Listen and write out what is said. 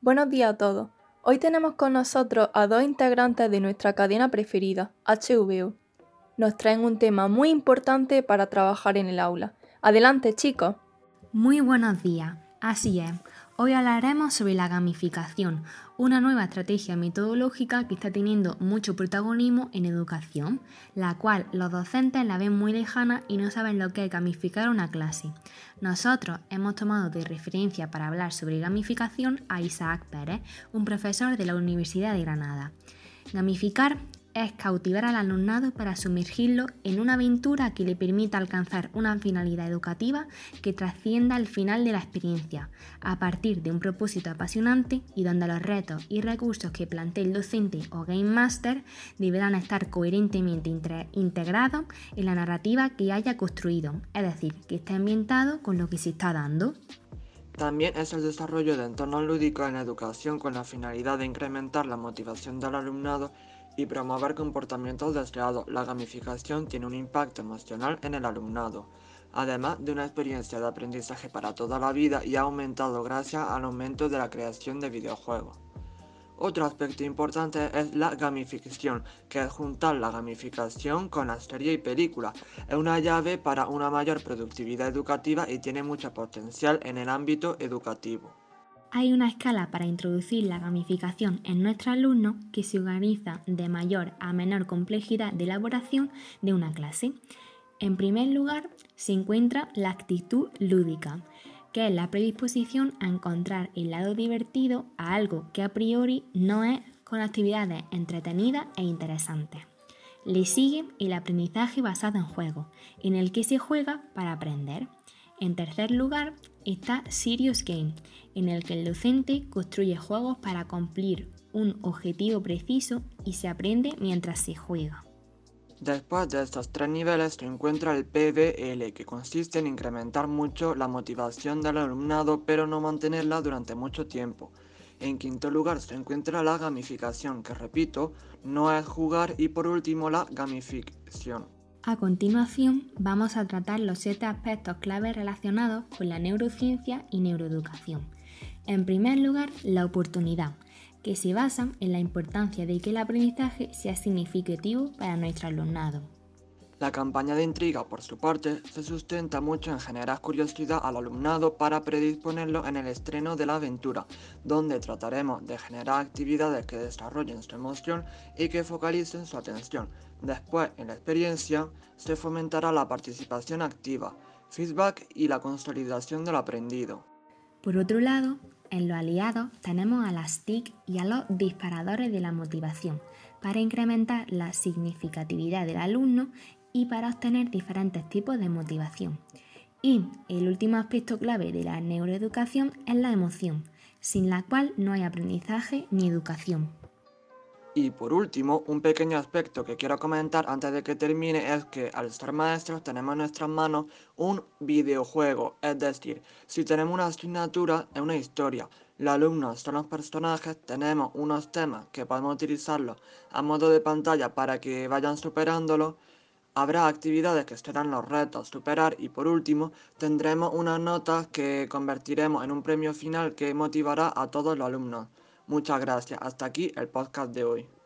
Buenos días a todos. Hoy tenemos con nosotros a dos integrantes de nuestra cadena preferida, HVO. Nos traen un tema muy importante para trabajar en el aula. Adelante, chicos. Muy buenos días. Así es. Hoy hablaremos sobre la gamificación, una nueva estrategia metodológica que está teniendo mucho protagonismo en educación, la cual los docentes la ven muy lejana y no saben lo que es gamificar una clase. Nosotros hemos tomado de referencia para hablar sobre gamificación a Isaac Pérez, un profesor de la Universidad de Granada. Gamificar es cautivar al alumnado para sumergirlo en una aventura que le permita alcanzar una finalidad educativa que trascienda el final de la experiencia, a partir de un propósito apasionante y donde los retos y recursos que plantee el docente o game master deberán estar coherentemente integrados en la narrativa que haya construido, es decir, que esté ambientado con lo que se está dando. También es el desarrollo de entornos lúdicos en la educación con la finalidad de incrementar la motivación del alumnado y promover comportamientos deseados. La gamificación tiene un impacto emocional en el alumnado, además de una experiencia de aprendizaje para toda la vida y ha aumentado gracias al aumento de la creación de videojuegos. Otro aspecto importante es la gamificación, que es juntar la gamificación con la serie y película. Es una llave para una mayor productividad educativa y tiene mucho potencial en el ámbito educativo. Hay una escala para introducir la gamificación en nuestro alumno que se organiza de mayor a menor complejidad de elaboración de una clase. En primer lugar, se encuentra la actitud lúdica, que es la predisposición a encontrar el lado divertido a algo que a priori no es con actividades entretenidas e interesantes. Le sigue el aprendizaje basado en juego, en el que se juega para aprender. En tercer lugar está Serious Game, en el que el docente construye juegos para cumplir un objetivo preciso y se aprende mientras se juega. Después de estos tres niveles se encuentra el PBL, que consiste en incrementar mucho la motivación del alumnado pero no mantenerla durante mucho tiempo. En quinto lugar se encuentra la gamificación, que repito, no es jugar y por último la gamificación. A continuación, vamos a tratar los siete aspectos claves relacionados con la neurociencia y neuroeducación. En primer lugar, la oportunidad, que se basa en la importancia de que el aprendizaje sea significativo para nuestro alumnado. La campaña de intriga, por su parte, se sustenta mucho en generar curiosidad al alumnado para predisponerlo en el estreno de la aventura, donde trataremos de generar actividades que desarrollen su emoción y que focalicen su atención. Después, en la experiencia, se fomentará la participación activa, feedback y la consolidación del aprendido. Por otro lado, en los aliados tenemos a las TIC y a los disparadores de la motivación para incrementar la significatividad del alumno y para obtener diferentes tipos de motivación. Y el último aspecto clave de la neuroeducación es la emoción, sin la cual no hay aprendizaje ni educación. Y por último, un pequeño aspecto que quiero comentar antes de que termine es que al ser maestros tenemos en nuestras manos un videojuego, es decir, si tenemos una asignatura es una historia, los alumnos son los personajes, tenemos unos temas que podemos utilizarlos a modo de pantalla para que vayan superándolo Habrá actividades que serán los retos superar y por último tendremos unas notas que convertiremos en un premio final que motivará a todos los alumnos. Muchas gracias. Hasta aquí el podcast de hoy.